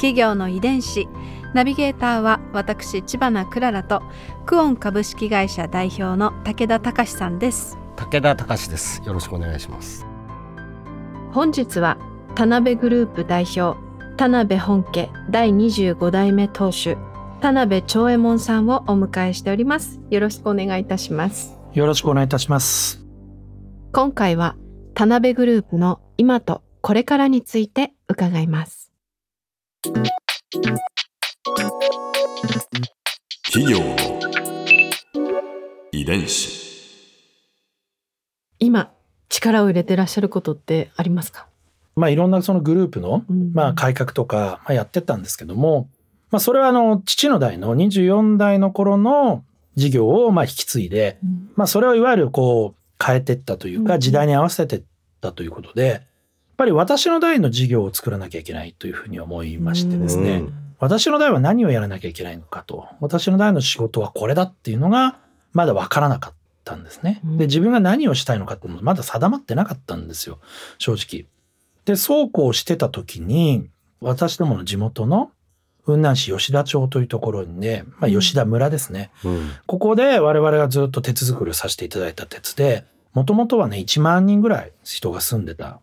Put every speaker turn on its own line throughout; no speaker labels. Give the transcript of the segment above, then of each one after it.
企業の遺伝子。ナビゲーターは私千葉なクララとクオン株式会社代表の武田隆さんです。
武田隆です。よろしくお願いします。
本日は田辺グループ代表田辺本家第25代目当主田辺長右衛門さんをお迎えしております。よろしくお願いいたします。
よろしくお願いいたします。
今回は田辺グループの今とこれからについて伺います
企業の遺伝子。
今力を入れてらっしゃることってありますか、
まあいろんなそのグループの
うん。
まあ改革とかまあやってったんですけども、まあそれはあの父の代の24代の頃の事業をまあ引き継いで、まあそれをいわゆるこう変えてったという
うん。
か時代に合わせてったということで、ぱり私の代の事業を作らなきゃいけないというふうに思いましてですね、
うん
私の代は何をやらなきゃいけないのかと、私の代の仕事はこれだっていうのがまだわからなかったんですね。
うん
で、自分が何をしたいのかっていうのもまだ定まってなかったんですよ、正直。で、そうこうしてた時に、私どもの地元の雲南市吉田町というところにね、まあ、吉田村ですね。
うん
ここで我々がずっと鉄作りをさせていただいた鉄で、もともとはね、1万人ぐらい人が住んでた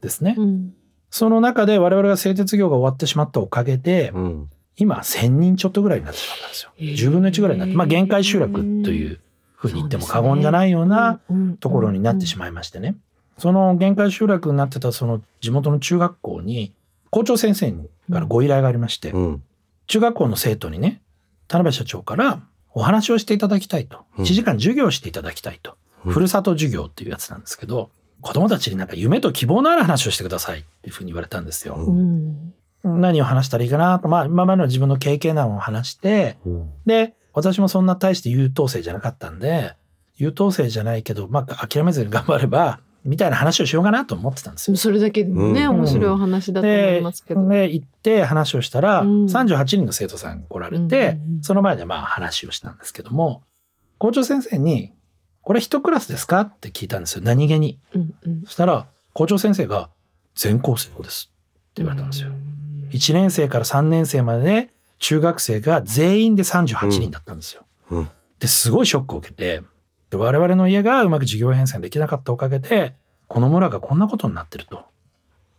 ですね。
うん
その中で我々が製鉄業が終わってしまったおかげで、
うん
今1000人ちょっとぐらいになってしまったんですよ。
へー
10分の1ぐらいになって、まあ限界集落というふうに言っても過言じゃないようなところになってし
ま
まいましてね。その限界集落になってたその地元の中学校に校長先生からご依頼がありまして、
うん
中学校の生徒にね、田辺社長からお話をしていただきたいと。
うん
1時間授業をしていただきたいと。
うん
ふるさと授業っていうやつなんですけど、子供たちになんか夢と希望のある話をしてくださいっていうふうに言われたんですよ。
うん。
何を話したらいいかなと、まあ今までの自分の経験談を話して、
うん。
で、私もそんな大して優等生じゃなかったんで、優等生じゃないけど、まあ諦めずに頑張れば、みたいな話をしようかなと思ってたんですよ。
それだけでもね、
うん。
面白いお話だと思い
で
ますけど、
で、行って話をしたら、
うん。
38人の生徒さん来られて、その前でまあ話をしたんですけども、校長先生に、これ一クラスですか？って聞いたんですよ。何気に。
うんうん
そしたら、校長先生が、全校生徒ですって言われたんですよ。1年生から3年生までで中学生が全員で38人だったんですよ。
うん
ですごいショックを受けてで我々の家がうまく事業編成できなかったおかげでこの村がこんなことになってると。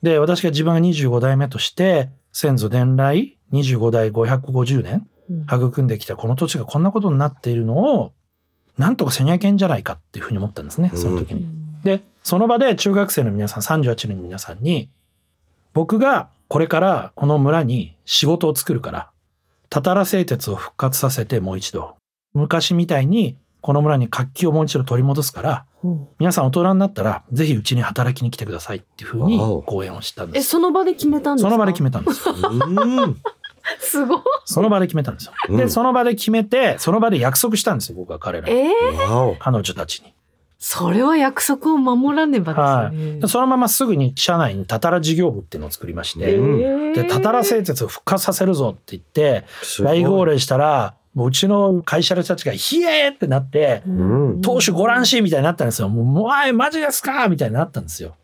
で私が自分が25代目として先祖伝来25代550年
うん
育んできたこの土地がこんなことになっているのをなんとかせにゃいけんじゃないかっていうふうに思ったんですねその時に。で、その場で中学生の皆さん、38人の皆さんに、僕がこれからこの村に仕事を作るから、たたら製鉄を復活させてもう一度、昔みたいにこの村に活気をもう一度取り戻すから、
うん
皆さん大人になったら、ぜひうちに働きに来てくださいっていうふうに講演をしたんで
え
す。
その場で決めたんですか？
その場で決めたんですよ。
うん
すごい。
その場で決めたんですよ。で、
うん。
その場で決めて、その場で約束したんですよ、僕は彼らに。
えー、
わお。
彼女たちに。
それは約束を守らねば
は
ですね、
でそのまますぐに社内にたたら事業部っていうのを作りまして、
うん。
で、たたら製鉄を復活させるぞって言って、
すごい。
大号令したら、もううちの会社の人たちが、ひえーってなって、
ん。
当主ご覧しみたいになったんですよ。もう、もうおい、マジですかみたいになったんですよ。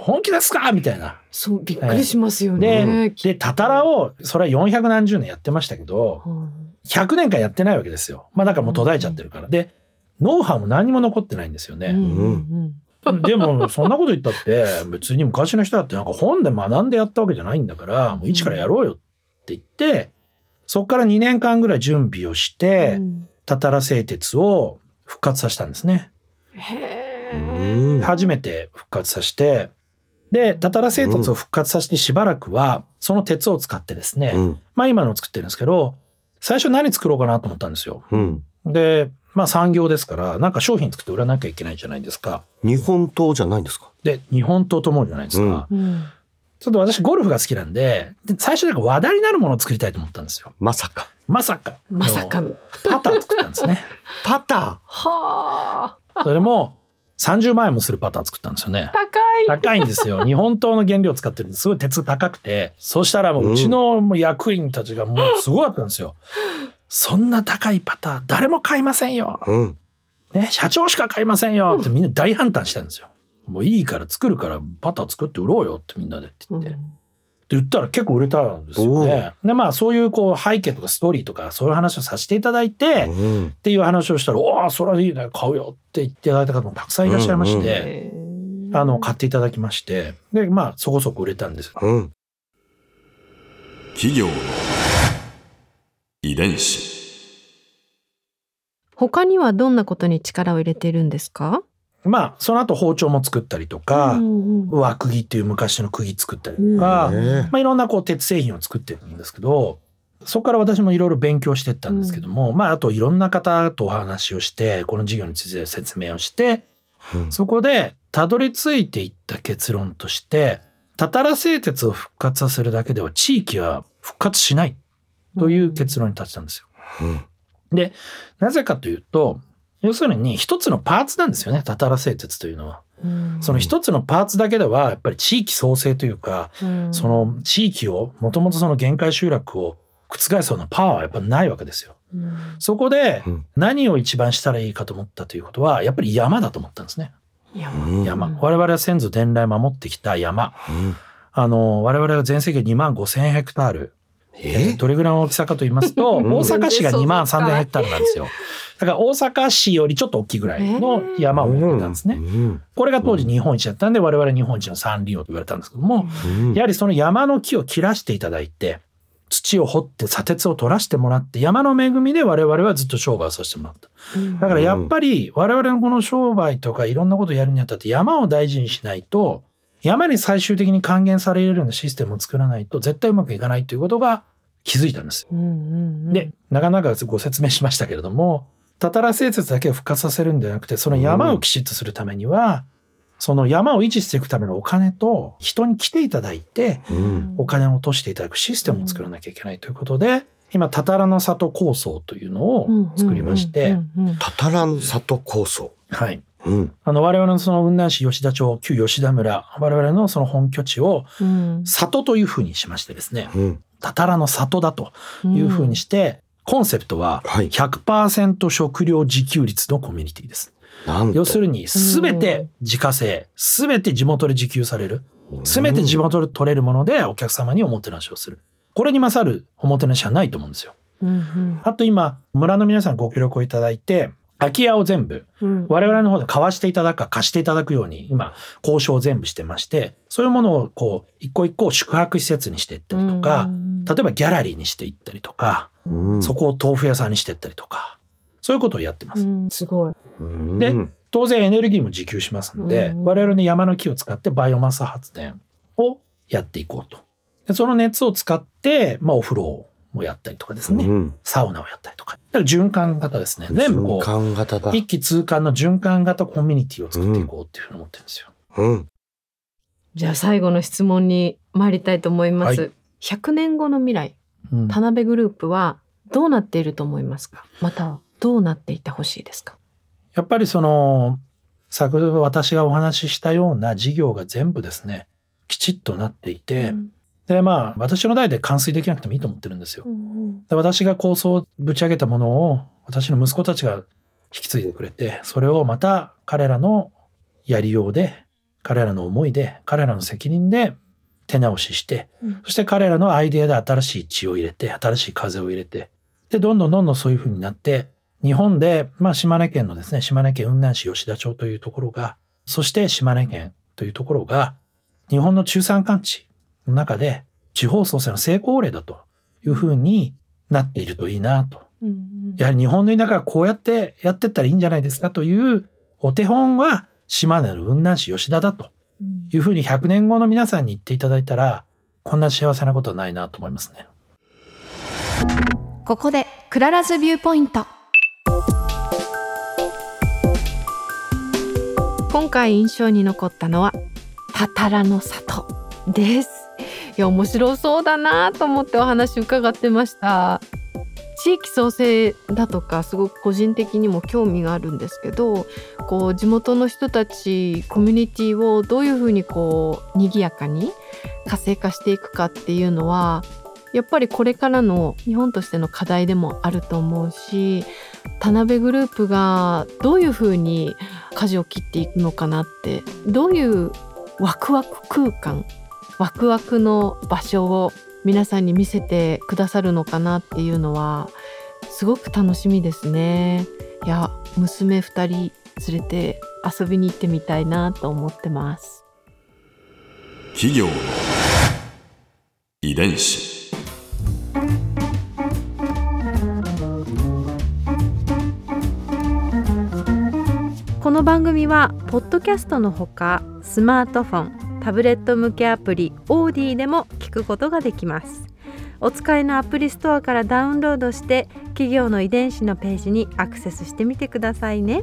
本気ですか？みたいな。
そうびっくりしますよ
で
ね、、
で、たたらを、それは400何十年やってましたけど、
うん
100年間やってないわけですよ。まあだからもう途絶えちゃってるから。で、ノウハウも何にも残ってないんですよね。でも、そんなこと言ったって、別に昔の人だってなんか本で学んでやったわけじゃないんだから、もう一からやろうよって言って、そこから2年間ぐらい準備をし
う
て、
ん。
たたら製鉄を復活させたんですね。初めて復活させて、で、たたら製鉄を復活させてしばらくは、その鉄を使ってですね、
うん
まあ今のを作ってるんですけど、最初何作ろうかなと思ったんですよ。
うん
で、まあ産業ですから、なんか商品作って売らなきゃいけないじゃないですか。
日本刀じゃないんですか？
で、日本刀と思うじゃないですか。
うん
うん
ちょっと私ゴルフが好きなんで、で最初なんか話題になるものを作りたいと思ったんですよ。
まさか。
まさか。
まさか
パター作ったんですね。
パタ
はあ
それも30万円もするパター作ったんですよね。
高い
高いんですよ。日本刀の原料を使ってるんですごい鉄高くて、そうしたらもううちのもう役員たちがもうすごかったんですよ。そんな高いパター誰も買いませんよ。
ー。うん。
ね、社長しか買いませんよってみんな大反対したんですよ。もういいから作るからパター作って売ろうよってみんなでって言って。で言ったら結構売れたんですよね。でまあそういうこう背景とかストーリーとかそういう話をさせていただいて、っ
うん。
ていう話をしたら「おおそれはいいね買うよ」って言っていただいた方もたくさんいらっしゃいまして、
へー
あの買っていただきましてでまあそこそこ売れたんです。
うん。
企業の遺伝子
他にはどんなことに力を入れているんですか？
まあその後包丁も作ったりとか、
うんうん。
輪釘っていう昔の釘作ったりとか、
うん。
ね
まあ、いろんなこう鉄製品を作ってるんですけどそこから私もいろいろ勉強していったんですけども、まああといろんな方とお話をしてこの事業について説明をして
うん。
そこでたどり着いていった結論としてたたら製鉄を復活させるだけでは地域は復活しないという結論に立ちたんですよ。
うん。
でなぜかというと要するに一つのパーツなんですよねたたら製鉄というのは。
うん
その一つのパーツだけではやっぱり地域創生というか
うん
その地域をもともとその限界集落を覆すようなパワーはやっぱないわけですよ。
うん
そこで
うん
何を一番したらいいかと思ったということはやっぱり山だと思ったんですね。
山
うん
山。
うん
我々は先祖伝来守ってきた山。
うん。
あの我々は全世界2万5千ヘクタール。
え？
どれぐらいの大きさかと言いますと、
うん
大阪市が2万3千ヘクタールなんですよ。だから大阪市よりちょっと大きいぐらいの山を持ってたんですね。
うん。
これが当時日本一だったんで我々日本一の山林王と言われたんですけども、
うん。
やはりその山の木を切らしていただいて、土を掘って砂鉄を取らせてもらって、山の恵みで我々はずっと商売をさせてもらった。だからやっぱり我々のこの商売とかいろんなことをやるにあたって山を大事にしないと、山に最終的に還元されるようなシステムを作らないと絶対うまくいかないということが気づいたんですよ。
うんうんうん
で、なかなかご説明しましたけれども、たたら製鉄だけを復活させるんではなくて、その山をきちっとするためには、その山を維持していくためのお金と人に来ていただいて、
うん。
お金を落としていただくシステムを作らなきゃいけないということで、今、たたらの里構想というのを作りまして、
うんうんうん
たたらん里構想。
はい。
うん。
あの、我々のその雲南市吉田町、旧吉田村、我々のその本拠地を
うん
里というふうにしましてですね、
うん。
たたらの里だというふうにして、コンセプトは
はい。
100%食料自給率のコミュニティです。要するに、すべて自家製、すべて地元で自給される、すべて地元で取れるものでお客様におもてなしをする。これに勝るおもてなしはないと思うんですよ。
うん
あと今、村の皆さんご協力をいただいて、空き家を全部、
うん。
我々の方で買わしていただくか貸していただくように、今、交渉を全部してまして、そういうものをこう、一個一個宿泊施設にしていったりとか、例えばギャラリーにしていったりとか、
うん
そこを豆腐屋さんにしていったりとか、そういうことをやってます。
うんすごい。
うん
で当然エネルギーも自給しますので、
うん
我々の山の木を使ってバイオマス発電をやっていこうと。でその熱を使って、まあお風呂もやったりとかですね、
うん
サウナをやったりとか。だから循環型ですね。全部こ
循環型だ
う、。一気通貫の循環型コミュニティを作っていこうっていうふうに思ってるんですよ。
うん。
じゃあ最後の質問に参りたいと思います。
はい
100年後の未来、
うん。
田辺グループはどうなっていると思いますか？またどうなっていてほしいですか？
やっぱりその、先ほど私がお話ししたような事業が全部ですね、きちっとなっていて、で、まあ、私の代で完遂できなくてもいいと思ってるんですよ。で私が構想をぶち上げたものを私の息子たちが引き継いでくれて、それをまた彼らのやりようで、彼らの思いで、彼らの責任で手直しして、
うん。
そして彼らのアイデアで新しい血を入れて、新しい風を入れて、で、どんどんどんどんそういう風になって、日本で、まあ島根県のですね、島根県雲南市吉田町というところが、そして島根県というところが、日本の中山間地の中で地方創生の成功例だという風になっているといいなと。やはり日本の田舎はこうやってやってったらいいんじゃないですかというお手本は島根の雲南市吉田だというふうに100年後の皆さんに言っていただいたら、こんな幸せなことはないなと思いますね。
ここでクララズビューポイント。今回印象に残ったのはたたらの里です。いや面白そうだなと思ってお話伺ってました。地域創生だとかすごく個人的にも興味があるんですけどこう地元の人たちコミュニティをどういうふうにこう賑やかに活性化していくかっていうのはやっぱりこれからの日本としての課題でもあると思うし田辺グループがどういうふうに舵を切っていくのかなってどういうワクワク空間ワクワクの場所を皆さんに見せてくださるのかなっていうのはすごく楽しみですね。いや娘2人連れて遊びに行ってみたいなと思ってます。
企業の遺伝子。
この番組はポッドキャストのほかスマートフォンタブレット向けアプリオーディでも聞くことができます。お使いのアプリストアからダウンロードして企業の遺伝子のページにアクセスしてみてくださいね